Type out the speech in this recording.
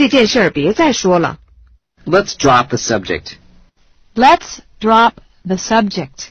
这件事儿别再说了。Let's drop the subject. Let's drop the subject.